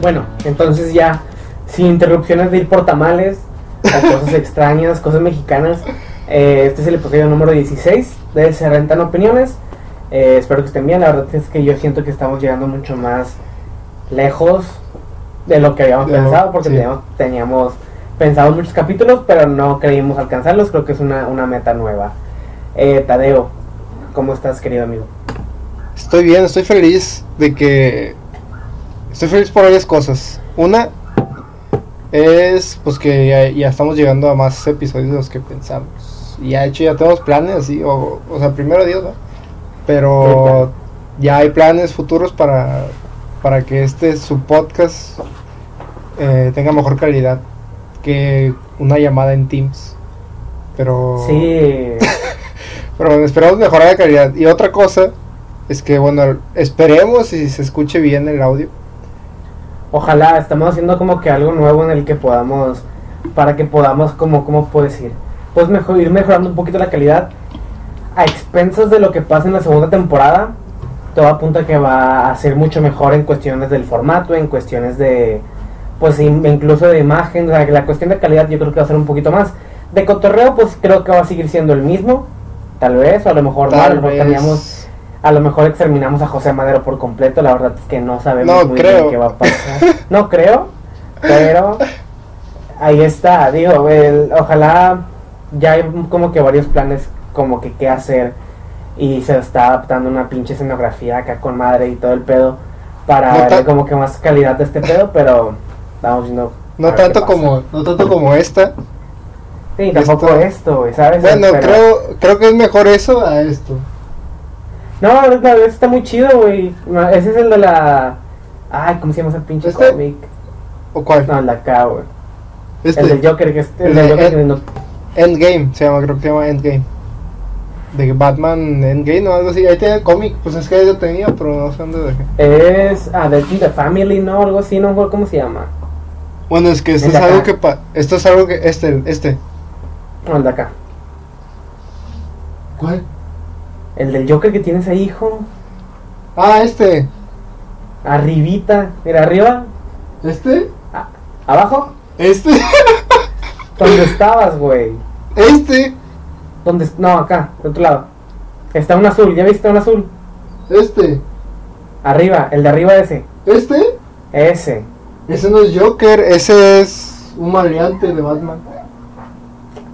Bueno, entonces ya, sin interrupciones de ir por tamales, o cosas extrañas, cosas mexicanas, eh, este es el episodio número 16 de Se Rentan Opiniones. Eh, espero que estén bien, la verdad es que yo siento que estamos llegando mucho más lejos de lo que habíamos pensado, porque sí. teníamos, teníamos pensado muchos capítulos, pero no creímos alcanzarlos, creo que es una, una meta nueva. Eh, Tadeo, ¿cómo estás, querido amigo? Estoy bien, estoy feliz de que. Estoy feliz por varias cosas. Una es pues que ya, ya estamos llegando a más episodios de los que pensamos. Y ya de hecho ya tenemos planes así, o, o sea, primero Dios, ¿no? Pero ya hay planes futuros para, para que este su podcast eh, tenga mejor calidad que una llamada en Teams. Pero Sí, pero bueno, esperamos mejorar la calidad. Y otra cosa es que, bueno, esperemos y se escuche bien el audio. Ojalá estamos haciendo como que algo nuevo en el que podamos, para que podamos, como, ¿cómo puedo decir? Pues mejor, ir mejorando un poquito la calidad a expensas de lo que pasa en la segunda temporada. Todo apunta a que va a ser mucho mejor en cuestiones del formato, en cuestiones de, pues in- incluso de imagen, o sea, que la cuestión de calidad yo creo que va a ser un poquito más. De cotorreo, pues creo que va a seguir siendo el mismo, tal vez, o a lo mejor no, a lo mejor cambiamos a lo mejor exterminamos a José Madero por completo, la verdad es que no sabemos No muy creo. bien qué va a pasar. No creo, pero ahí está, digo, el- ojalá ya hay como que varios planes como que qué hacer y se está adaptando una pinche escenografía acá con madre y todo el pedo para No darle como que más calidad a este pedo, pero vamos viendo. No tanto como, no tanto como esta. Sí, tampoco esto- esto, ¿sabes? Bueno, Pero- creo, creo que es mejor eso a esto. No, verdad está muy chido, güey. Ese es el de la. Ay, ¿cómo se llama ese pinche ¿Este? cómic? ¿O cuál? No, el de acá, güey. Este. El del Joker, que es el El del de Joker que no- Endgame, se llama, creo que se llama Endgame. De Batman Endgame o algo así. Ahí tiene el cómic, pues es que lo tenía, pero no sé dónde dejé. Es. Ah, in the Family, ¿no? Algo así, no me acuerdo cómo se llama. Bueno, es que esto El es de algo que pa esto es algo que este este. No, el de acá. ¿Cuál? El del Joker que tienes ahí, hijo. Ah, este. Arribita. Mira, arriba. Este. Abajo. Este. ¿Dónde estabas, güey? Este. ¿Dónde? No, acá, de otro lado. Está un azul, ¿ya viste un azul? Este. Arriba, el de arriba ese. Este. Ese. Ese no es Joker, ese es un maleante de Batman.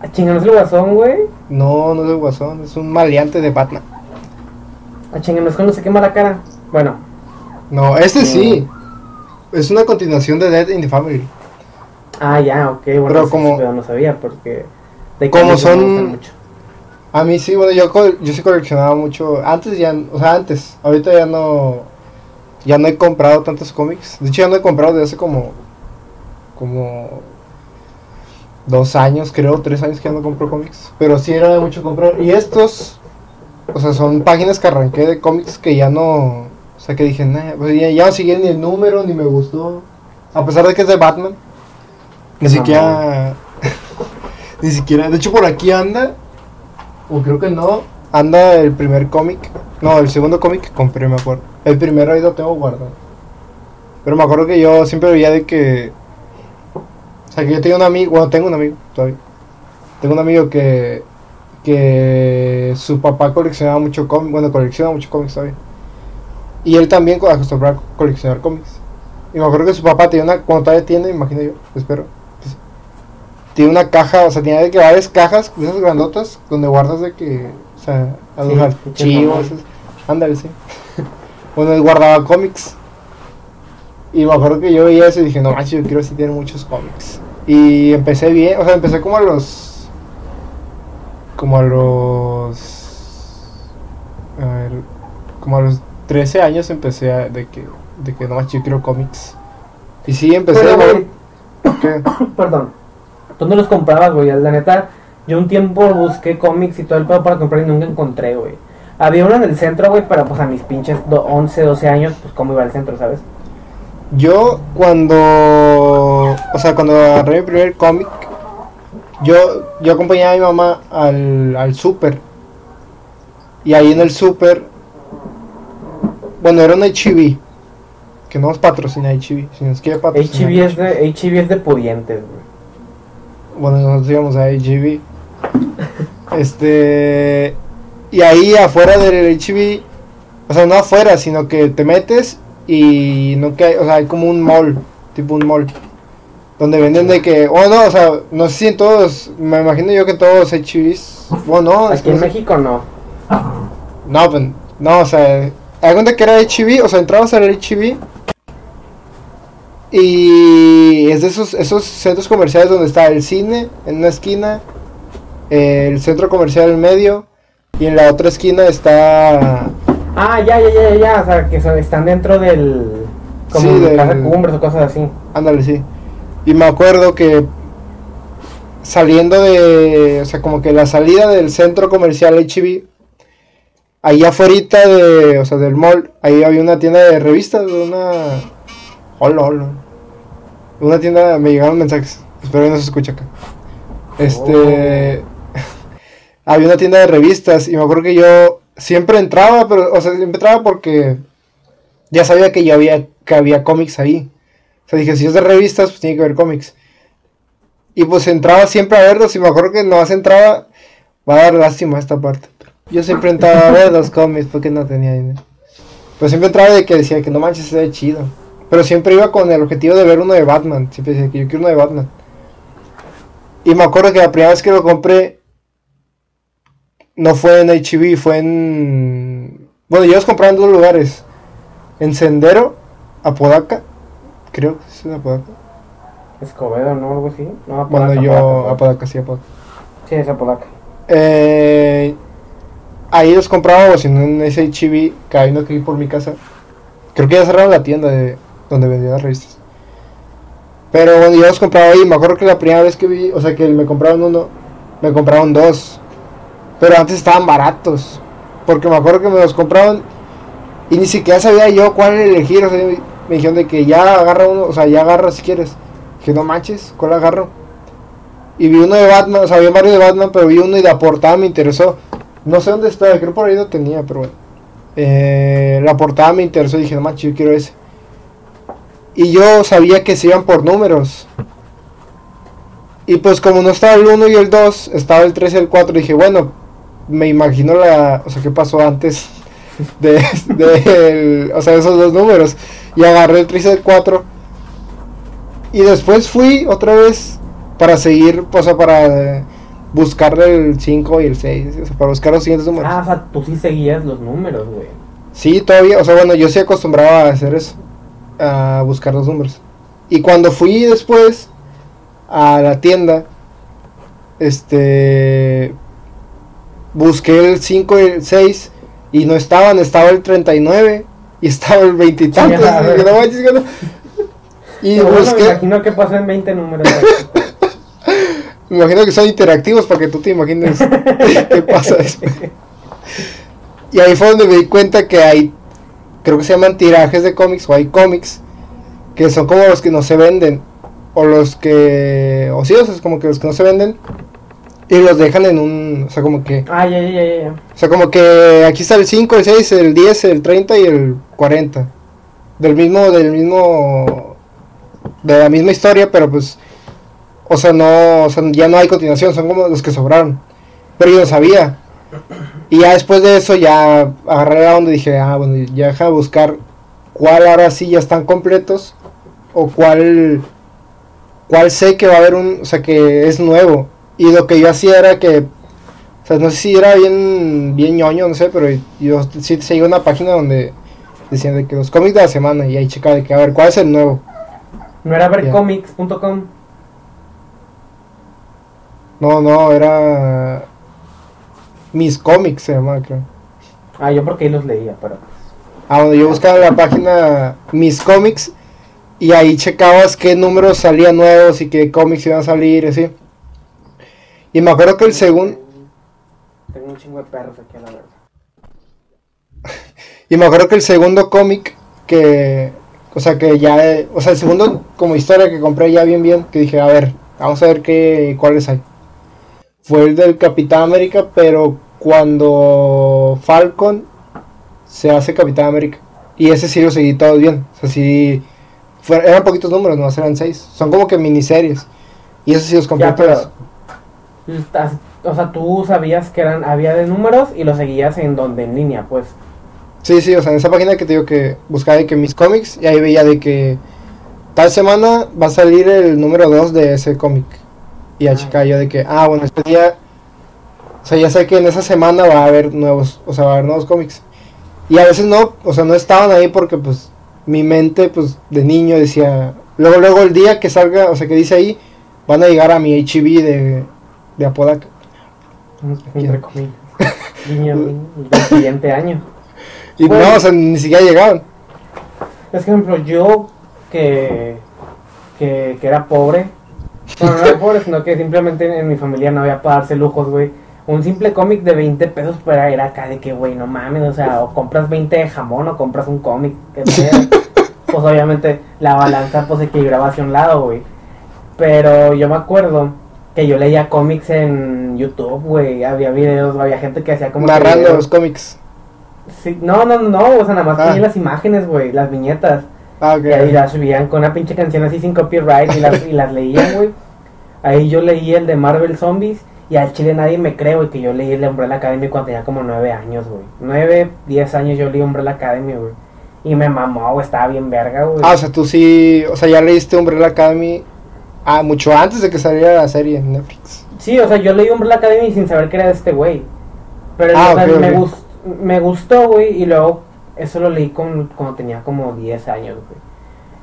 Ah, chinga, ¿no es el guasón, güey? No, no es el Guasón, es un maleante de Batman. Ah, chinga, no es cuando se quema la cara. Bueno, No, este sí. Es una continuación de Dead in the Family. Ah, ya, ok, bueno, Pero como- pero no sabía porque... De Como son- mucho. A mí sí, bueno, yo, yo sí coleccionaba mucho. Antes ya, o sea, antes. Ahorita ya no. Ya no he comprado tantos cómics. De hecho, ya no he comprado desde hace como. Como. Dos años, creo, tres años que ya no compro cómics. Pero sí era de mucho comprar. Y estos. O sea, son páginas que arranqué de cómics que ya no. O sea, que dije, nah, pues ya, ya no seguía ni el número, ni me gustó. A pesar de que es de Batman. Ni siquiera. ni siquiera. De hecho, por aquí anda. O creo que no. Anda el primer cómic. No, el segundo cómic que compré, me acuerdo. El primero ahí lo tengo guardado. Pero me acuerdo que yo siempre veía de que. O sea, que yo tenía un amigo. Bueno, tengo un amigo todavía. Tengo un amigo que. Que su papá coleccionaba mucho cómics. Bueno, colecciona mucho cómics todavía. Y él también co- acostumbraba a coleccionar cómics. Y me acuerdo que su papá tenía una. Cuando todavía tiene, imagino yo, espero. pues, tiene una caja, o sea, tenía de que varias cajas, esas grandotas, donde guardas de que. O sea, a los Sí, archivos. Ándale, sí. bueno, él guardaba cómics. Y me acuerdo que yo veía eso y dije, no manches, yo quiero así tener muchos cómics. Y empecé bien, o sea, empecé como a los. Como a los. A ver. Como a los 13 años empecé a. De que, de que no manches, yo quiero cómics. Y sí, empecé. Güey, ¿qué? perdón. ¿Dónde los comprabas, güey? La neta, yo un tiempo busqué cómics y todo el pedo para comprar y nunca encontré, güey. Había uno en el centro, güey, pero pues a mis pinches do- 11, 12 años, pues cómo iba al centro, ¿sabes? Yo cuando, o sea, cuando agarré mi primer cómic, yo, yo acompañaba a mi mamá al, al súper. Y ahí en el súper, bueno, era un HIV. que no nos patrocina HB, si nos quiere patrocinar. HB es de, HB es de pudientes, güey. Bueno, nosotros íbamos a HB. este. Y ahí afuera del HB, o sea, no afuera, sino que te metes y no que hay, o sea, hay como un mall, tipo un mall. Donde venden de que, oh no, o sea, no sé si en todos, me imagino yo que todos HBs, bueno, no, Aquí en México no. No, pues, no, o sea, hay cuenta que era HB, o sea, entrabas al HB y es de esos, esos centros comerciales donde está el cine en una esquina, el centro comercial en medio y en la otra esquina está... Ah, ya, ya, ya, ya, o sea, que están dentro del... Como Sí, de del- cumbres o cosas así. Ándale, sí. Y me acuerdo que saliendo de, o sea, como que la salida del centro comercial HB, ahí afuera de, o sea, del mall, ahí había una tienda de revistas, una... Hola, hola. Una tienda, me llegaron mensajes, espero que no se escuche acá. Este... había una tienda de revistas y me acuerdo que yo siempre entraba, pero, o sea, siempre entraba porque ya sabía que ya había, que había cómics ahí. O sea, dije, si es de revistas, pues tiene que haber cómics. Y pues entraba siempre a verlos y me acuerdo que nomás entraba, va a dar lástima esta parte. Yo siempre entraba a ver los cómics porque no tenía dinero. Pues siempre entraba de que decía que no manches, se ve chido. Pero siempre iba con el objetivo de ver uno de Batman. Siempre decía que yo quiero uno de Batman. Y me acuerdo que la primera vez que lo compré no fue en HB, fue en... Bueno, yo los compraba en dos lugares. En Sendero, Apodaca. Creo que es en Apodaca. Escobedo, ¿no? Algo así. No, Bueno, Apodaca, yo... Apodaca, Apodaca. Apodaca, sí, Apodaca. Sí, es Apodaca. Eh, ahí los compraba o si no en ese uno que hay por mi casa. Creo que ya cerraron la tienda de donde vendía las revistas. Pero bueno, yo los compraba ahí. Me acuerdo que la primera vez que vi, o sea, que me compraron uno, me compraron dos. Pero antes estaban baratos. Porque me acuerdo que me los compraron y ni siquiera sabía yo cuál elegir. O sea, me dijeron de que ya agarra uno, o sea, ya agarra si quieres. Dije, no manches, ¿cuál agarro? Y vi uno de Batman, o sea, había varios de Batman, pero vi uno y la portada me interesó. No sé dónde está, creo por ahí lo tenía, pero bueno. Eh, la portada me interesó y dije, no manches, yo quiero ese. Y yo sabía que se iban por números. Y pues como no estaba el 1 y el 2, estaba el 3 y el 4, dije, bueno, me imagino la, o sea, qué pasó antes de, de el- o sea, esos dos números. Y agarré el 3 y el 4. Y después fui otra vez para seguir, o sea, para buscar el 5 y el 6, o sea, para buscar los siguientes números. Ah, o sea, tú sí seguías los números, güey. Sí, todavía, o sea, bueno, yo sí acostumbraba a hacer eso, a buscar los números. Y cuando fui después a la tienda, este, busqué el 5 y el 6 y no estaban, estaba el 39 y estaba el 20 y tantos. Dije, no manches, no. Y Pero bueno, me busqué, imagino que pasó en 20 números. me imagino que son interactivos para que tú te imagines qué pasa después. Y ahí fue donde me di cuenta que hay, creo que se llaman tirajes de cómics o hay cómics que son como los que no se venden o los que, o sí, o sea, es como que los que no se venden y los dejan en un, o sea, como que, ah, ya, ya, ya, o sea, como que aquí está el 5, el 6, el 10, el 30 y el 40. Del mismo, del mismo, de la misma historia, pero pues, o sea, no, o sea, ya no hay continuación, son como los que sobraron. Pero yo no sabía. Y ya después de eso ya agarré a donde dije, ah, bueno, ya deja de buscar cuál ahora sí ya están completos o cuál, cuál sé que va a haber un, o sea, que es nuevo. Y lo que yo hacía era que o sea, no sé si era bien, bien ñoño, no sé, pero yo sí seguía una página donde decían de que los cómics de la semana y ahí checaba de que a ver cuál es el nuevo. No era vercomics.com. No, no, era mis cómics se llamaba, creo. Ah, yo porque ahí los leía, pero. Ah, donde yo buscaba la página mis cómics y ahí checabas qué números salían nuevos y qué cómics iban a salir así. Y me acuerdo que el segundo Tengo un chingo de perros aquí a la verdad. Y me acuerdo que el segundo cómic que, o sea, que ya, o sea, el segundo como historia que compré ya bien bien, que dije, a ver, vamos a ver qué, cuáles hay. Fue el del Capitán América, pero cuando Falcon se hace Capitán América. Y ese sí lo seguí todo bien. O sea, sí. fue- eran poquitos números, no eran seis. Son como que miniseries. Y eso sí los compré Ya, pero- O sea, tú sabías que eran había de números y los seguías en donde en línea, pues. Sí, sí, o sea, en esa página que te digo que buscaba de que mis cómics y ahí veía de que tal semana va a salir el número 2 de ese cómic. Y ya Ah. checaba yo de que, ah, bueno, este día, o sea, ya sé que en esa semana va a haber nuevos, o sea, va a haber nuevos cómics. Y a veces no, o sea, no estaban ahí porque pues mi mente, pues de niño decía, luego, luego el día que salga, o sea, que dice ahí, van a llegar a mi HB de, de Apodaca. Entre comillas. Del siguiente año. Y Bueno. no, o sea, ni siquiera llegaban. Es que, por ejemplo, yo que, que, que era pobre, bueno, no era pobre, sino que simplemente en mi familia no había para darse lujos, güey. Un simple cómic de 20 pesos pues, era, acá de que, güey, no mames, o sea, o compras 20 de jamón o compras un cómic, que Pues obviamente la balanza pues se equilibraba hacia un lado, güey. Pero yo me acuerdo que yo leía cómics en YouTube, güey, había videos, había gente que hacía como... narrando los cómics. Sí, no, no, no, o sea, nada más Ah. ponía las imágenes, güey, las viñetas. Ah, ok. Y ahí las subían con una pinche canción así sin copyright y las, y las leían, güey. Ahí yo leí el de Marvel Zombies y al chile nadie me cree, güey, que yo leí el de Umbrella Academy cuando tenía como nueve años, güey. Nueve, diez años yo leí Umbrella Academy, güey. Y me mamó, güey, estaba bien verga, güey. Ah, o sea, tú sí, o sea, ya leíste Umbrella Academy ah, mucho antes de que saliera la serie en Netflix. Sí, o sea, yo leí Umbrella Academy sin saber que era de este güey. Pero Ah, o sea, ok, me, gustó, güey, y luego eso lo leí con, cuando tenía como 10 años, güey.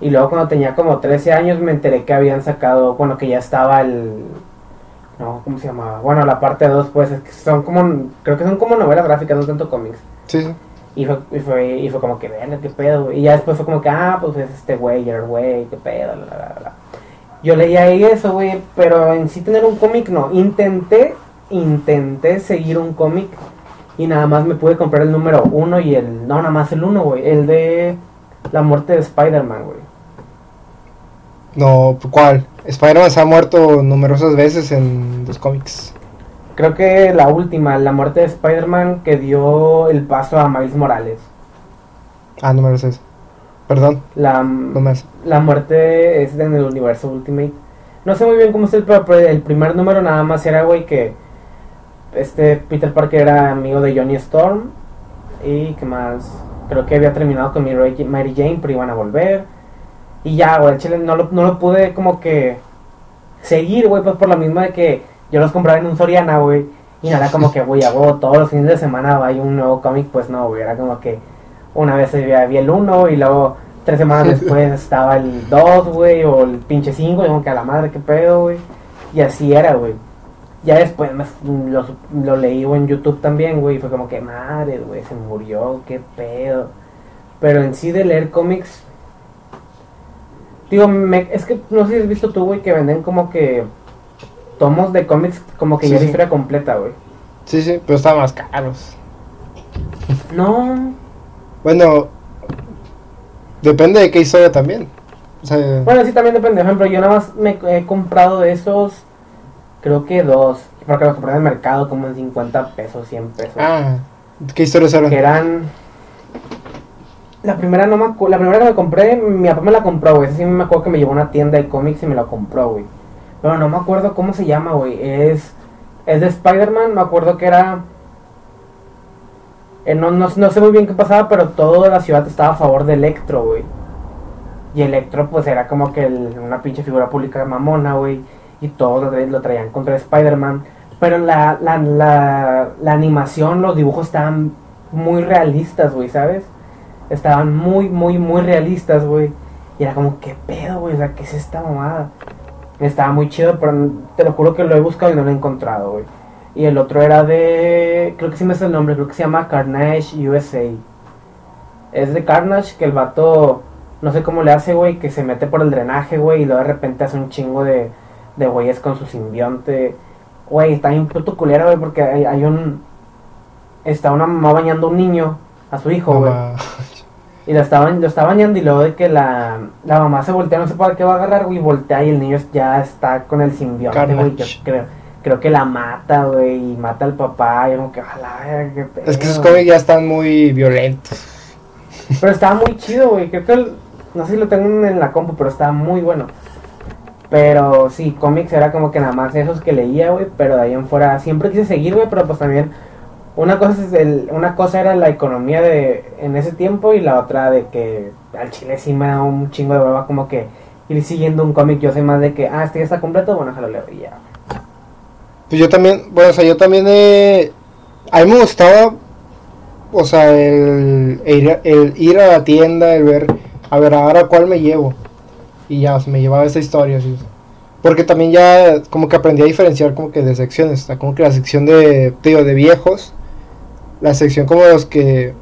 Y luego cuando tenía como 13 años me enteré que habían sacado, bueno, que ya estaba el... No, ¿cómo se llamaba? Bueno, la parte 2, pues, es que son como, creo que son como novelas gráficas, no tanto cómics. Sí. Y fue, y fue, y fue como que, verga, qué pedo, güey. Y ya después fue como que, ah, pues es este güey, el güey, qué pedo, la, la, la. Yo leía ahí eso, güey, pero en sí tener un cómic no. Intenté, intenté seguir un cómic y nada más me pude comprar el número uno y el, no, nada más el uno, güey, el de la muerte de Spider-Man, güey. No, ¿cuál? Spider-Man se ha muerto numerosas veces en los cómics. Creo que la última, la muerte de Spider-Man que dio el paso a Miles Morales. Ah, no me lo sé. Perdón, La, no. La muerte es en el universo Ultimate. No sé muy bien cómo es el, pero el primer número nada más era, güey, que este Peter Parker era amigo de Johnny Storm. Y que más, creo que había terminado con Mary Jane, pero iban a volver. Y ya, güey, chile no lo, no lo pude como que seguir, güey, pues por la misma de que yo los compraba en un Soriana, güey. Y era como que, güey, hago todos los fines de semana hay un nuevo cómic, pues no, güey, era como que una vez había había el 1 y luego tres semanas después estaba el 2, güey, o el pinche 5, y como que a la madre, qué pedo, güey. Y así era, güey. Ya después lo, lo leí güey, en YouTube también, güey, y fue como que madre, güey, se murió, qué pedo. Pero en sí de leer cómics, digo, me- es que no sé si has visto tú, güey, que venden como que tomos de cómics como que Sí, ya sí. historia completa, güey. Sí, sí, pero estaban más caros. No, Bueno, depende de qué historia también. O sea, Bueno, sí, también depende. Por ejemplo, yo nada más me he comprado de esos, creo que dos, porque los compré en el mercado como en 50 pesos, 100 pesos. ah, ¿qué historias eran? que eran... La primera no me la primera que me compré, mi papá me la compró, güey. Esa sí me acuerdo que me llevó a una tienda de cómics y me la compró, güey. Pero no me acuerdo cómo se llama, güey. Es, es de Spider-Man, me acuerdo que era... eh, no, no, no sé muy bien qué pasaba, pero toda la ciudad estaba a favor de Electro, güey. Y Electro, pues era como que una pinche figura pública mamona, güey. Y todos lo traían contra Spider-Man. Pero la, la, la, la animación, los dibujos estaban muy realistas, güey, ¿sabes? Estaban muy, muy, muy realistas, güey. Y era como, ¿qué pedo, güey? O sea, ¿qué es esta mamada? Estaba muy chido, pero te lo juro que lo he buscado y no lo he encontrado, güey. Y el otro era de. Creo que sí me sé el nombre, creo que se llama Carnage USA. Es de Carnage, que el vato. No sé cómo le hace, güey, que se mete por el drenaje, güey, y luego de repente hace un chingo de, de güeyes con su simbionte. Güey, está bien puto culero, güey, porque hay, hay un. Está una mamá bañando a un niño, a su hijo, güey. Y lo está, lo está bañando y luego de que la, la mamá se voltea, no sé para qué va a agarrar, güey, voltea y el niño ya está con el simbionte, güey. Yo creo, creo que la mata, güey, y mata al papá, y como que, ojalá, qué pedo. Es que esos cómics ya están muy violentos. Pero estaba muy chido, güey. Creo que, el- no sé si lo tengo en la compu, pero estaba muy bueno. Pero sí, cómics era como que nada más esos que leía, güey. Pero de ahí en fuera siempre quise seguir, güey. Pero pues también una cosa, es el, una cosa era la economía de en ese tiempo y la otra de que al chile sí me da un chingo de hueva como que ir siguiendo un cómic. Yo soy más de que, ah, este ya está completo, bueno, déjalo leo y ya. Pues yo también, bueno, o sea, yo también he... A mí me gustaba, o sea, el, ir, a- la tienda, el ver, a ver, ahora cuál me llevo. Y ya, o sea, me llevaba esa historia, así. Porque también ya como que aprendí a diferenciar como que de secciones, o como que la sección de, digo, de viejos, la sección como los que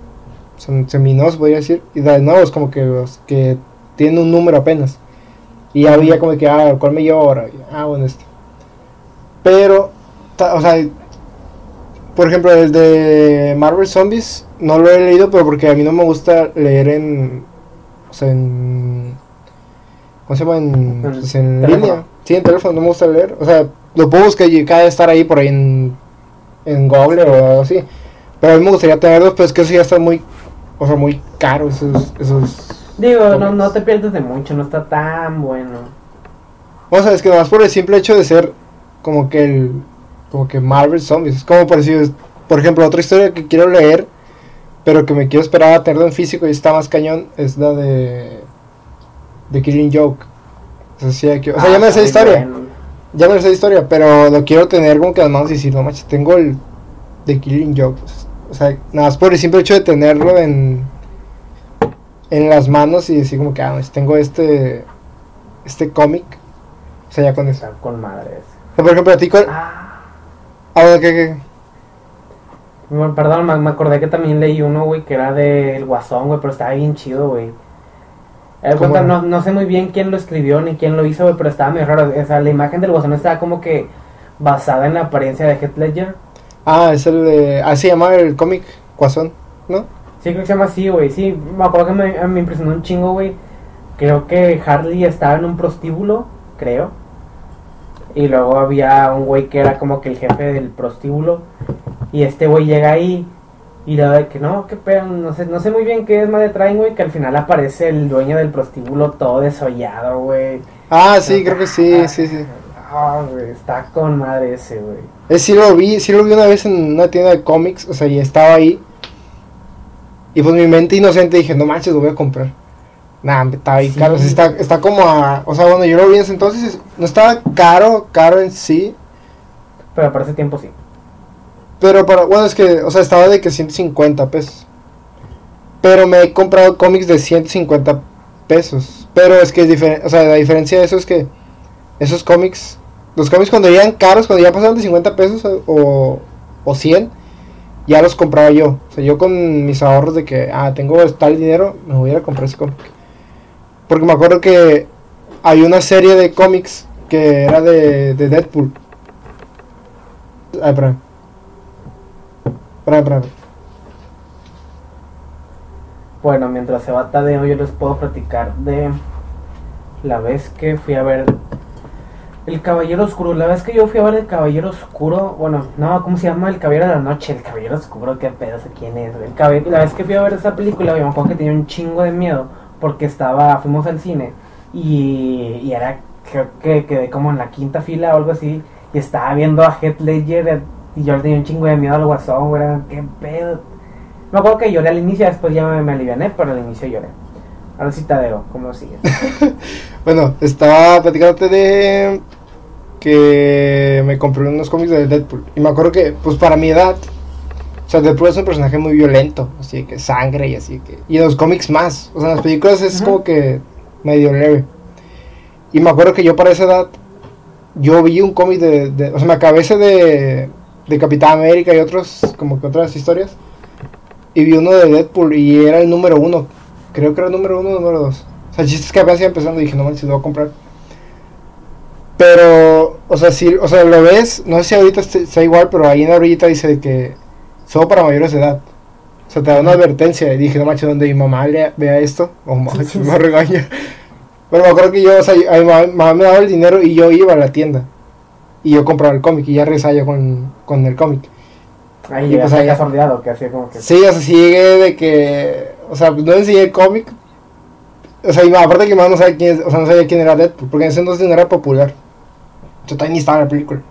son seminuevos, voy decir, y de nuevos como que los que tienen un número apenas. Y había como que, ah, ¿cuál me llevo ahora? Ah, bueno, este. Pero, o sea, por ejemplo, el de Marvel Zombies no lo he leído, pero porque a mí no me gusta leer en. O sea, en. ¿Cómo se llama? En, pues, en línea. Sí, en teléfono no me gusta leer. O sea, lo puedo buscar y cada estar ahí por ahí en. En Google o algo así. Pero a mí me gustaría tenerlos, pero es que eso ya está muy. O sea, muy caro, esos. esos Digo, no, no te pierdes de mucho, no está tan bueno. O sea, es que nomás por el simple hecho de ser como que el. Como que Marvel Zombies. Es como parecido. es- Por ejemplo, otra historia que quiero leer, pero que me quiero esperar a tenerlo en físico y está más cañón, es la de. De Killing Joke. O sea, sí, aquí- o sea, Ah, ya me sé historia. bueno. Ya me sé historia, pero lo quiero tener como que las manos y decir, no manches, tengo el. De Killing Joke. O sea, nada más por el simple hecho de tenerlo en. En las manos y decir, como que, ah, pues, tengo este. Este cómic. O sea, ya con eso. Con madres. O sea, por ejemplo, a ti, ¿cuál? Ah, Ah, bueno, ¿qué, qué? bueno, perdón, me, me acordé que también leí uno, güey, que era del Guasón, güey, pero estaba bien chido, güey. Eh, no, no sé muy bien quién lo escribió ni quién lo hizo, güey, pero estaba muy raro. O sea, la imagen del Guasón estaba como que basada en la apariencia de Heath Ledger. Ah, es el de. Ah, se llama el cómic Guasón, ¿no? Sí, creo que se llama así, güey. Sí, me acuerdo que me, me impresionó un chingo, güey. Creo que Harley estaba en un prostíbulo, creo. Y luego había un güey que era como que el jefe del prostíbulo. Y este güey llega ahí y da de que no, qué pedo, no sé, no sé muy bien qué es más de traen, güey. Que al final aparece el dueño del prostíbulo todo desollado, güey. Ah, sí, creo que sí, sí, sí. Ah, güey, está con madre ese, güey. Es, sí lo vi, sí lo vi una vez en una tienda de cómics, o sea, y estaba ahí. Y pues mi mente inocente dije, no manches, lo voy a comprar. Nah, estaba ahí Sí. caro, o sea, está, está como a... O sea, bueno, yo lo vi en ese entonces, no estaba caro, caro en sí. Pero para ese tiempo sí. Pero para, bueno, es que, o sea, estaba de que 150 pesos. Pero me he comprado cómics de 150 pesos. Pero es que es diferente, o sea, la diferencia de eso es que esos cómics, los cómics cuando ya eran caros, cuando ya pasaban de 50 pesos o, o 100, ya los compraba yo. O sea, yo con mis ahorros de que, ah, tengo tal dinero, me voy a comprar ese cómic. Porque me acuerdo que hay una serie de cómics que era de, de Deadpool. Ay, espérame. Espérame, espérame. Bueno, mientras se va Tadeo, yo les puedo platicar de la vez que fui a ver El Caballero Oscuro. La vez que yo fui a ver El Caballero Oscuro, bueno, no, ¿cómo se llama? El Caballero de la Noche. El Caballero Oscuro, qué pedo, sé quién es. El caballero, la vez que fui a ver esa película, me acuerdo que tenía un chingo de miedo porque estaba, fuimos al cine y, era, creo que quedé como en la quinta fila o algo así y estaba viendo a Heath Ledger y yo tenía un chingo de miedo al guasón, güey, qué pedo. Me acuerdo que lloré al inicio, después ya me, me aliviané, pero al inicio lloré. Ahora sí, Tadeo, ¿cómo sigues? Bueno, estaba platicándote de que me compré unos cómics de Deadpool. Y me acuerdo que, pues para mi edad, sea, Deadpool es un personaje muy violento, así que sangre y así que. Y en los cómics más, o sea, en las películas es como que medio leve. Y me acuerdo que yo para esa edad, yo vi un cómic de, de- O sea, me acabé ese de, de Capitán América y otros, como que otras historias. Y vi uno de Deadpool y era el número uno. Creo que era el número uno o número dos. O sea, el chiste es que apenas iba empezando y dije, no manches, lo voy a comprar. Pero, o sea, si, o sea, lo ves, no sé si ahorita está igual, pero ahí en la orillita dice que solo para mayores de edad. O sea, te da una advertencia. Y dije, no manches, donde mi mamá lea- vea esto, o sí, me regaña. Pero me acuerdo que yo, o sea, a mi mamá, mamá me daba el dinero y yo iba a la tienda. Y yo compraba el cómic y ya regresaba yo con, con el cómic. Ahí Y pues ahí- a casualidad o que hacía como que... Sí, o sea, sí llegué de que. O sea, pues no enseñé el cómic. O sea, y aparte que mi mamá no sabía quién, es- o sea, no sabía quién era Deadpool, porque en ese entonces no era popular. Yo también ni estaba en la película.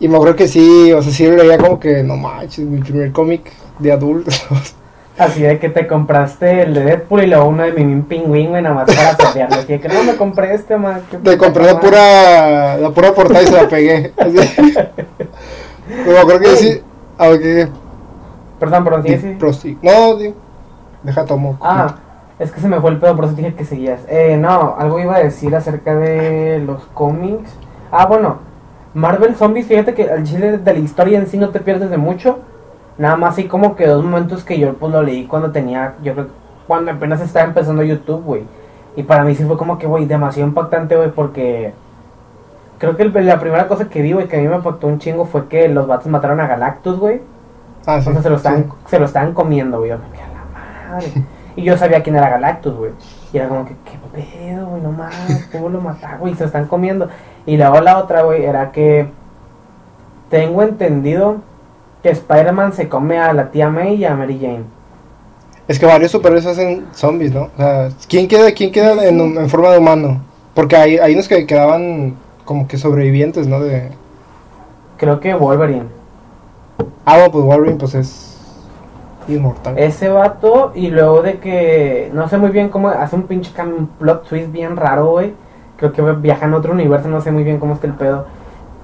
Y me acuerdo que sí, o sea, sí lo leía como que, no manches, mi primer cómic de adultos. Así de que te compraste el de Deadpool y luego uno de Mimín Pingüín, güey, nada más para pelearle. Así de que no me compré este, más. Le compré la pura, la pura portada y se la pegué. Así. Pero acuerdo que sí. Perdón, perdón, sí, sí. Prosti- No, di- deja tomo. Ah, es que se me fue el pedo, por eso dije que seguías. Eh, no, algo iba a decir acerca de los cómics. Ah, bueno, Marvel Zombies, fíjate que al chile de la historia en sí no te pierdes de mucho. Nada más así como que dos momentos que yo pues lo leí cuando tenía, yo creo, cuando apenas estaba empezando YouTube, güey. Y para mí sí fue como que, güey, demasiado impactante, güey, porque creo que el- la primera cosa que vi, güey, que a mí me impactó un chingo fue que los vatos mataron a Galactus, güey. Ah, sí. O sea, se lo estaban, sí. se lo estaban comiendo, güey. La madre. Y yo sabía quién era Galactus, güey. Y era como que, ¿qué pedo, güey? No mames, ¿cómo lo mataron, güey? Se lo están comiendo. Y luego la otra, güey, era que tengo entendido que Spider-Man se come a la tía May y a Mary Jane. Es que varios superhéroes hacen zombies, ¿no? O sea, ¿quién queda, quién queda en, en forma de humano? Porque hay, hay unos que quedaban como que sobrevivientes, ¿no? De... Creo que Wolverine. Ah, bueno, pues Wolverine pues es inmortal. Ese vato, y luego de que no sé muy bien cómo hace un pinche plot twist bien raro, güey. Creo que viaja en otro universo, no sé muy bien cómo es que el pedo.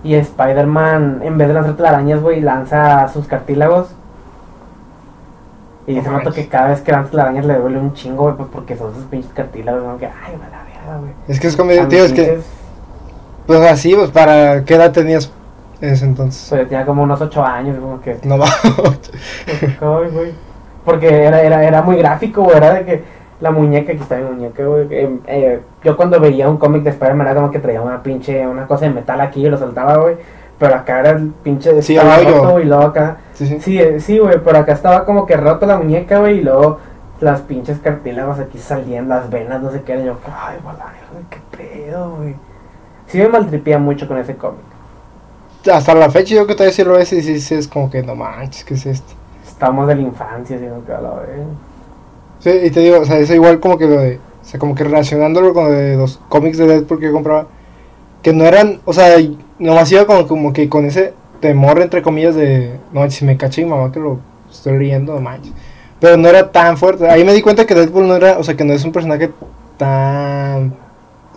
Y Spider-Man, en vez de lanzar telarañas, güey, lanza sus cartílagos. Y No se nota manches. que cada vez que lanza telarañas le duele un chingo, güey, pues porque son sus pinches cartílagos, ¿no? Que, ay, va la verga, güey. Es que es como, A tío, es que, pues así, pues para, ¿qué edad tenías en ese entonces? Pues tenía como unos 8 años, como que. No va. Porque era, era, era muy gráfico, güey. Era de que la muñeca, aquí está mi muñeca, güey. eh, yo cuando veía un cómic de Spider-Man era como que traía una pinche, una cosa de metal aquí y lo soltaba, güey. Pero acá era el pinche Sí, estaba roto y luego acá. sí, sí. Sí, eh, sí, güey, pero acá estaba como que roto la muñeca, güey, y luego las pinches cartílagos aquí salían, las venas, no sé qué. Y yo, ay, guarda, qué pedo, güey. Sí me maltripía mucho con ese cómic. Hasta la fecha yo que todavía sí lo ves y sí, sí es como que no manches, ¿qué es esto? Estamos de la infancia, como que a la vez. Sí, y te digo, o sea, eso igual como que lo de, o sea, como que relacionándolo con de los cómics de Deadpool que compraba, que no eran, o sea, nomás iba como, como que con ese temor, entre comillas, de, no si me caché mi mamá que lo estoy leyendo, no manches. Pero no era tan fuerte. Ahí me di cuenta que Deadpool no era, o sea, que no es un personaje tan,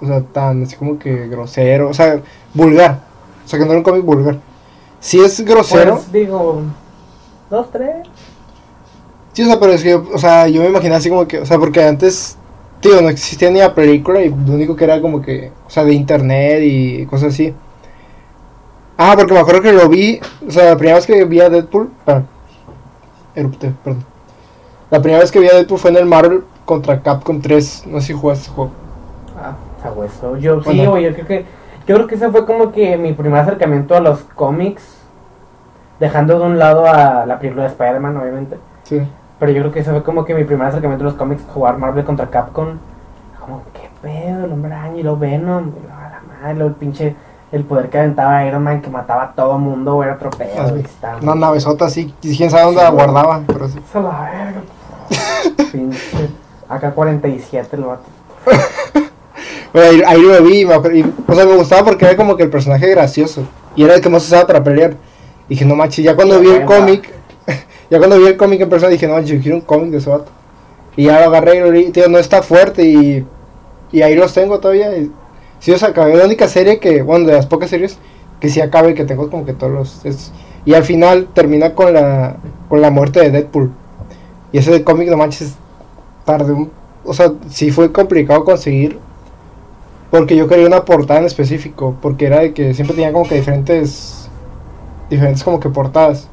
o sea, tan así como que grosero, o sea, vulgar. O sea, que no era un cómic vulgar. Sí es grosero. Pues digo, dos, tres. Sí, o sea, pero es que, o sea, yo me imaginaba así como que, o sea, porque antes, tío, no existía ni la película y lo único que era como que, o sea, de internet y cosas así. Ah, porque me acuerdo que lo vi, o sea, la primera vez que vi a Deadpool, ah, erupté, perdón. La primera vez que vi a Deadpool fue en el Marvel contra Capcom 3, no sé si jugaste ese juego. Ah, a hueso. Yo sí, Bueno. yo creo que yo creo que ese fue como que mi primer acercamiento a los cómics, dejando de un lado a la película de Spider-Man, obviamente. Sí. Pero yo creo que ese fue como que mi primer acercamiento a los cómics, jugar Marvel contra Capcom. Como, qué pedo, el hombre araña y lo Venom, y luego a la madre, luego el pinche, el poder que aventaba Iron Man que mataba a todo mundo, era otro pedo, Ah, estaba Una navezota así, quién sabe dónde Sí, la guardaban, pero sí. Esa la verga. pinche, AK-47 el vato. Bueno, ahí, ahí lo vi, y me y, o sea, me gustaba porque era como que el personaje gracioso. Y era el que más usaba para pelear. Y dije, no manches, ya cuando vi el cómic, ya cuando vi el cómic en persona dije, no yo quiero un cómic de ese vato. Y ya lo agarré y lo tío, no está fuerte y, y ahí los tengo todavía. Y, sí, o sea, acabé la única serie que, bueno, de las pocas series que sí acabe, que tengo como que todos los... es- y al final termina con la, con la muerte de Deadpool. Y ese cómic, no manches, tardé un... O sea, sí fue complicado conseguir porque yo quería una portada en específico, porque era de que siempre tenía como que diferentes, diferentes como que portadas.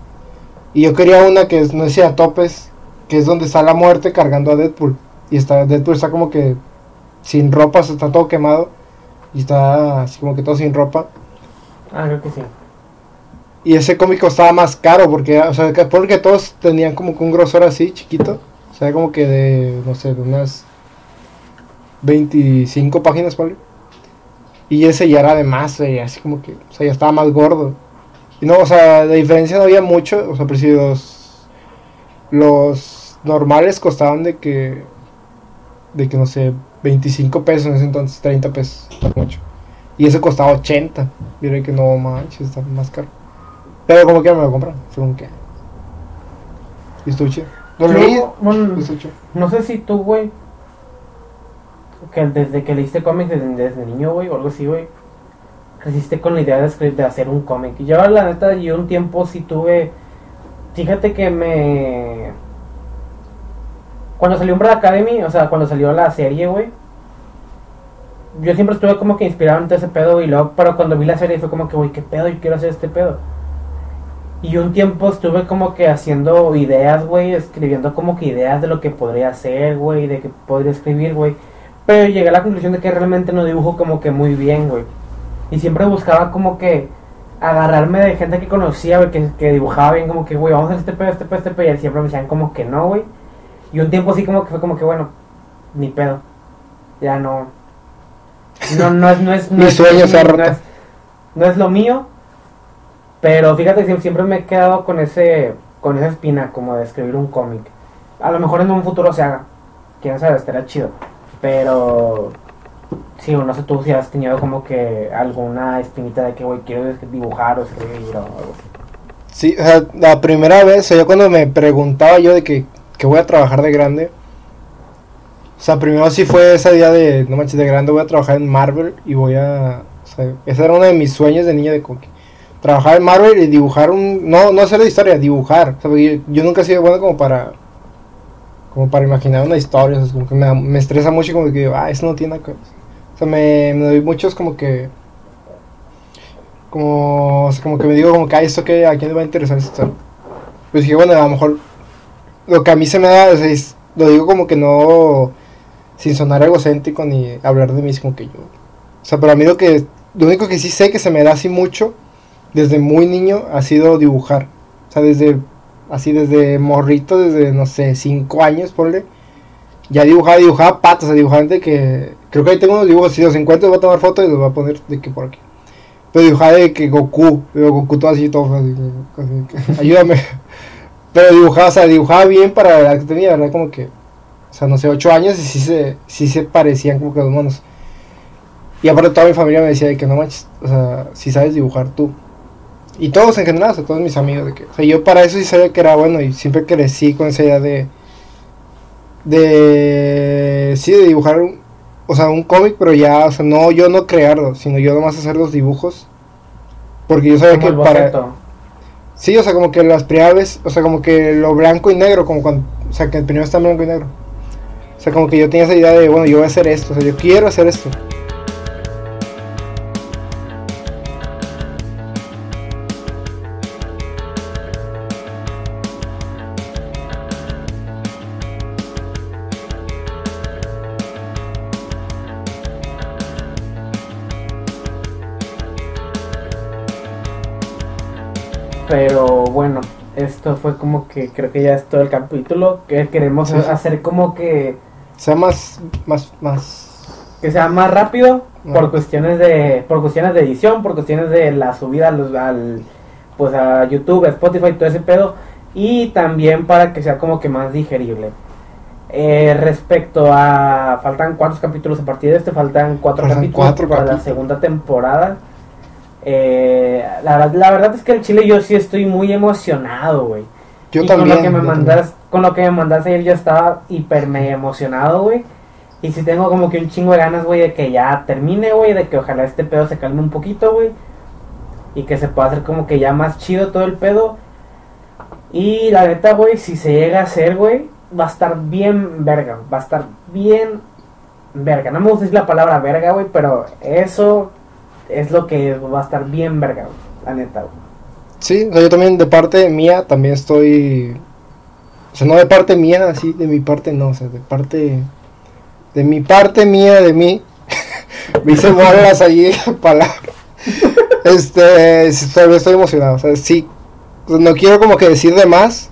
Y yo quería una que es, no decía topes, que es donde está la muerte cargando a Deadpool. Y está, Deadpool está como que sin ropa, o sea, está todo quemado. Y está así como que todo sin ropa. Ah, creo que sí. Y ese cómic costaba más caro, porque, o sea, que- porque todos tenían como que un grosor así, chiquito. O sea, como que de, no sé, de unas 25 páginas, ¿vale? Y ese ya era de más, así como que, o sea, ya estaba más gordo. Y no, o sea, de diferencia no había mucho, o sea, pero sí los, los normales costaban de que, de que no sé, 25 pesos en ese entonces, 30 pesos, mucho. Y ese costaba 80. Diré que no manches, está más caro. Pero como que me lo compraron, según que. Y estuvo chido. Bueno, chido. no sé si tú, güey, que desde que leíste cómics desde, desde niño, güey, o algo así, güey, creciste con la idea de, escribir, de hacer un cómic. Yo, la neta, yo un tiempo sí tuve. Fíjate que me. Cuando salió Umbrella Academy, o sea, cuando salió la serie, güey. Yo siempre estuve como que inspirado en ese pedo, y luego, pero cuando vi la serie fue como que, güey, qué pedo, yo quiero hacer este pedo. Y un tiempo estuve como que haciendo ideas, güey, escribiendo como que ideas de lo que podría hacer, güey, de que podría escribir, güey. Pero llegué a la conclusión de que realmente no dibujo como que muy bien, güey. Y siempre buscaba como que agarrarme de gente que conocía, güey, que, que dibujaba bien, como que, güey, vamos a hacer este pedo, este pedo, este pedo. Y siempre me decían como que no, güey. Y un tiempo así como que fue como que, bueno, ni pedo. Ya no. No, no es, no es, no Mi es- sueño se ha no es- no es lo mío. Pero fíjate, que siempre me he quedado con ese, con esa espina como de escribir un cómic. A lo mejor en un futuro se haga. Quién sabe, estaría chido. Pero Sí, o no sé tú si has tenido como que alguna espinita de que, güey, quiero dibujar o escribir o algo. Sí, o sea, la primera vez, o sea, yo cuando me preguntaba yo de que, que voy a trabajar de grande, o sea, primero sí fue esa idea de, no manches, de grande voy a trabajar en Marvel y voy a, o sea, ese era uno de mis sueños de niño de cookie. Trabajar en Marvel y dibujar un, no, no hacer la historia, dibujar. O sea, yo, yo nunca he sido bueno como para, como para imaginar una historia, o sea, como que me, estresa mucho y como que ah, eso no tiene nada que. O sea, me, me doy muchos como que como, como que me digo como que, ay, esto que a quién le va a interesar esto. Pues dije, bueno, a lo mejor lo que a mí se me da, o sea, es- lo digo como que no, sin sonar egocéntrico ni hablar de mí, como que yo. O sea, pero a mí lo que, lo único que sí sé que se me da así mucho, desde muy niño, ha sido dibujar. O sea, desde, así desde morrito, desde, no sé, cinco años, ponle. Ya dibujaba, dibujaba patas, sea, dibujante que, creo que ahí tengo unos dibujos, si los encuentro voy a tomar fotos y los voy a poner de que por aquí. Pero dibujaba de que Goku, pero Goku todo así, todo así, ayúdame. Pero dibujaba, o sea, dibujaba bien para la edad que tenía, ¿verdad? Como que, o sea, no sé, 8 años y sí se, sí se parecían como que los monos. Y aparte toda mi familia me decía de que no manches, o sea, si sabes dibujar tú. Y todos en general, o sea, todos mis amigos, de que, o sea, yo para eso sí sabía que era bueno y siempre crecí con esa idea de, de, sí, de dibujar, un, o sea, un cómic, pero ya, o sea, no, yo no crearlo, sino yo nomás hacer los dibujos. Porque yo sabía Como el que para... Sí, o sea, como que las primeras, o sea, como que lo blanco y negro, como cuando, o sea, que el primero está en blanco y negro. O sea, como que yo tenía esa idea de, bueno, yo voy a hacer esto, o sea, yo quiero hacer esto. Que creo que ya es todo el capítulo. Que queremos Sí, hacer como que, sea, más, más, más... que sea más rápido por cuestiones de por cuestiones de edición, por cuestiones de la subida al, al pues a YouTube, a Spotify, todo ese pedo y también para que sea como que más digerible. Eh, respecto a faltan cuántos capítulos a partir de este, faltan cuatro Faltan capítulos cuatro para la segunda temporada. Eh, la, verdad- la verdad es que el Chile yo sí estoy muy emocionado, güey. Yo y también. Con lo que me también. mandas, con lo que me mandaste ayer yo estaba hiper mega emocionado, güey. Y sí tengo como que un chingo de ganas, güey, de que ya termine, güey, de que ojalá este pedo se calme un poquito, güey. Y que se pueda hacer como que ya más chido todo el pedo. Y la neta, güey, si se llega a hacer, güey, va a estar bien verga, va a estar bien verga. No me gusta decir la palabra verga, güey, pero eso es lo que va a estar bien verga, güey. La neta, güey. Sí, o sea, yo también de parte mía también estoy... O sea, no de parte mía, así, de mi parte no, o sea, de parte... De mi parte mía, de mí. me hice bolas allí, palabras. Este, sí, estoy, emocionado, o sea, sí. No quiero como que decir de más,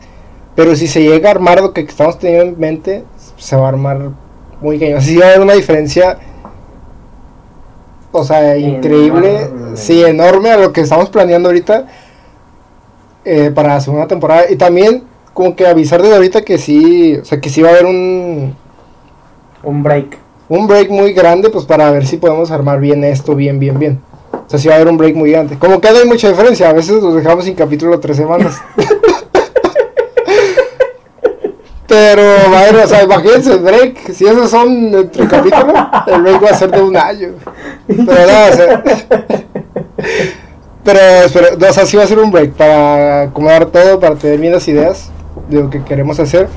pero si se llega a armar lo que estamos teniendo en mente, se va a armar muy cañón. Sí va a haber una diferencia, o sea, increíble, Enorme. sí, enorme a lo que estamos planeando ahorita eh, para la segunda temporada. Y también como que avisar desde ahorita que sí, o sea, que sí va a haber un, Un break. un break muy grande, pues para ver si podemos armar bien esto, bien, bien, bien. O sea, sí va a haber un break muy grande. Como que no hay mucha diferencia, a veces los dejamos sin capítulo tres semanas. Pero, bueno, o sea, imagínense el break, si esos son entre capítulos, el break va a ser de un año. Pero no, o sea, pero, no, o sea, sí va a ser un break para acomodar todo, para tener bien las ideas de lo que queremos hacer.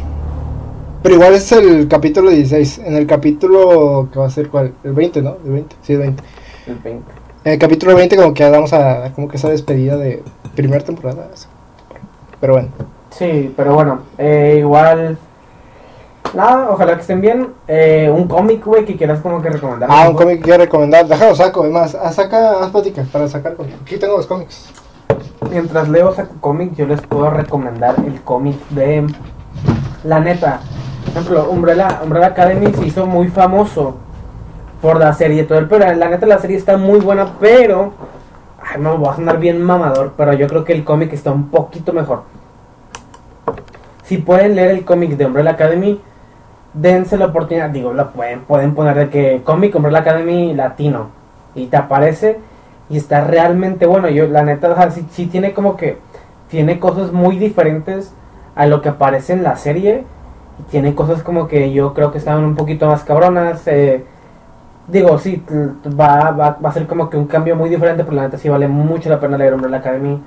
Pero igual es el capítulo 16. En el capítulo que va a ser cuál? El 20, ¿no? El 20. Sí, el 20. El 20. En el capítulo 20 como que damos a como que esa despedida de primera temporada. Pero bueno. Sí, pero bueno, eh, igual. Nada, ojalá que estén bien. Eh, un cómic, güey, que quieras como que recomendar. Ah, un cómic que quiero recomendar. Déjalo saco, es más. ah, saca, haz plática para sacar. Aquí tengo los cómics. Mientras leo saco cómic, yo les puedo recomendar el cómic de. La neta. Por ejemplo, Umbrella, Umbrella Academy se hizo muy famoso por la serie y todo el pero la neta la serie está muy buena, pero ay, me voy a sonar bien mamador, pero yo creo que el cómic está un poquito mejor. Si pueden leer el cómic de Umbrella Academy, dense la oportunidad, digo, lo pueden, pueden poner de que cómic Umbrella Academy latino y te aparece y está realmente bueno. Yo la neta, o sí, sí tiene como que tiene cosas muy diferentes a lo que aparece en la serie tiene cosas como que yo creo que estaban un poquito más cabronas. eh, digo, sí, va, va, va a ser como que un cambio muy diferente, pero la neta sí vale mucho la pena leer Umbrella Academy.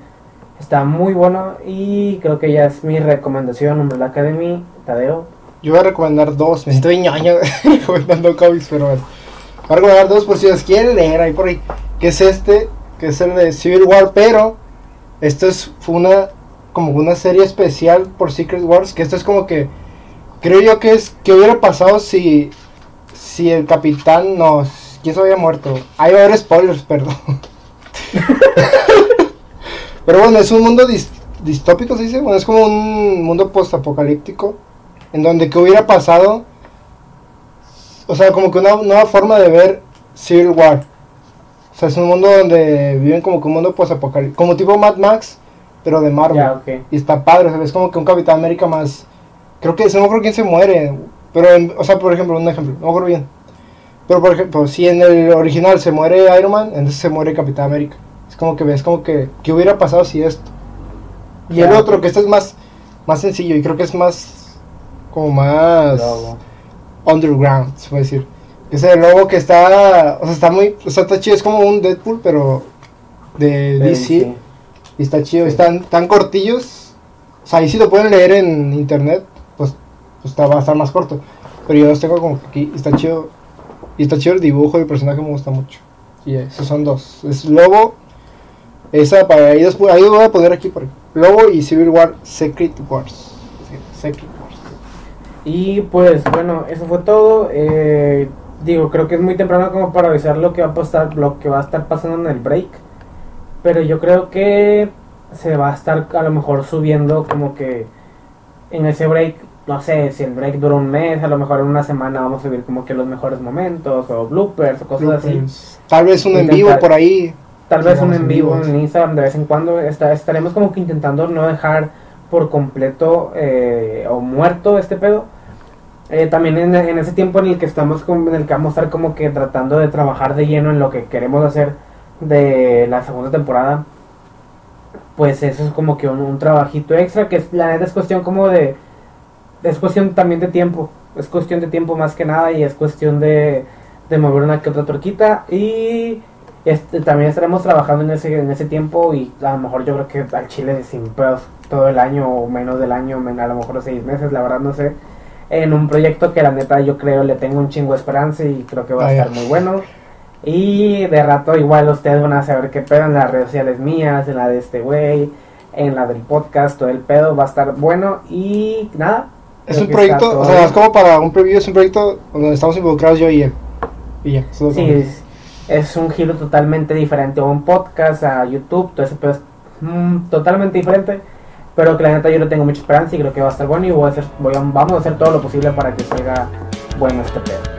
Está muy bueno y creo que ya es mi recomendación, Umbrella Academy, Tadeo. Yo voy a recomendar dos. Me siento ñoño recomendando cómics, pero bueno. Voy a recomendar dos por si los quieren leer ahí por ahí. Que es este, que es el de Civil War, pero esto es una como una serie especial por Secret Wars, que esto es como que creo yo que es que hubiera pasado si si el capitán no, quién se había muerto. Ahí va a haber spoilers, perdón. Pero bueno, es un mundo dis- distópico, se dice. Bueno, es como un mundo postapocalíptico. En donde que hubiera pasado. O sea, como que una nueva forma de ver Civil War. O sea, es un mundo donde viven como que un mundo postapocalíptico. Como tipo Mad Max, pero de Marvel. Y está padre, o sea, es como que un Capitán América más. Creo que, no me acuerdo quién se muere. Pero, en- o sea, por ejemplo, un ejemplo, no me acuerdo bien. Pero, por ejemplo, si en el original se muere Iron Man, entonces se muere Capitán América. Es como que ves, como que, ¿qué hubiera pasado si esto? Y el otro, que este es más, más sencillo y creo que es más, como más underground, se puede decir. Que es el logo que está, o sea, está muy, o sea, está chido, es como un Deadpool, pero de DC. sí. Y está chido, Sí. están tan cortillos. O sea, ahí si lo pueden leer en internet, pues, pues está, va a estar más corto. Pero yo los tengo como que aquí, está chido. Y está chido el dibujo y el personaje me gusta mucho. Y esos son dos. Es Lobo, esa para ahí después, ahí voy a poner aquí por Lobo y Civil War Secret Wars. Secret Wars. Y pues bueno, eso fue todo. Eh, digo, creo que es muy temprano como para avisar lo que va a pasar, lo que va a estar pasando en el break. Pero yo creo que se va a estar a lo mejor subiendo como que en ese break, no sé, si el break dura un mes, a lo mejor en una semana vamos a subir como que los mejores momentos o bloopers o cosas así. Tal vez un en vivo por ahí. Tal vez un en en vivo vivos. en Instagram de vez en cuando. Está- estaremos como que intentando no dejar por completo eh, o muerto este pedo. Eh, también en, ese tiempo en el que estamos con- en el que vamos a estar como que tratando de trabajar de lleno en lo que queremos hacer de la segunda temporada. Pues eso es como que un, trabajito extra que es, la neta es cuestión como de es cuestión también de tiempo. Es cuestión de tiempo más que nada y es cuestión de, de mover una que otra torquita y este, también estaremos trabajando en ese, en ese tiempo y a lo mejor yo creo que al Chile sin pedos todo el año o menos del año, a lo mejor seis meses, la verdad no sé, en un proyecto que la neta yo creo le tengo un chingo de esperanza y creo que va a estar muy bueno. Y de rato igual ustedes van a saber qué pedo en las redes sociales mías, en la de este güey, en la del podcast, todo el pedo va a estar bueno y nada. Es un proyecto, o sea, es como para un preview, es un proyecto donde estamos involucrados yo y él. Y ya, Sí, es, es un giro totalmente diferente a un podcast, a YouTube, todo ese pedo es mm, totalmente diferente. Pero que la neta yo le tengo mucha esperanza y creo que va a estar bueno y a- vamos a hacer todo lo posible para que salga bueno este pedo.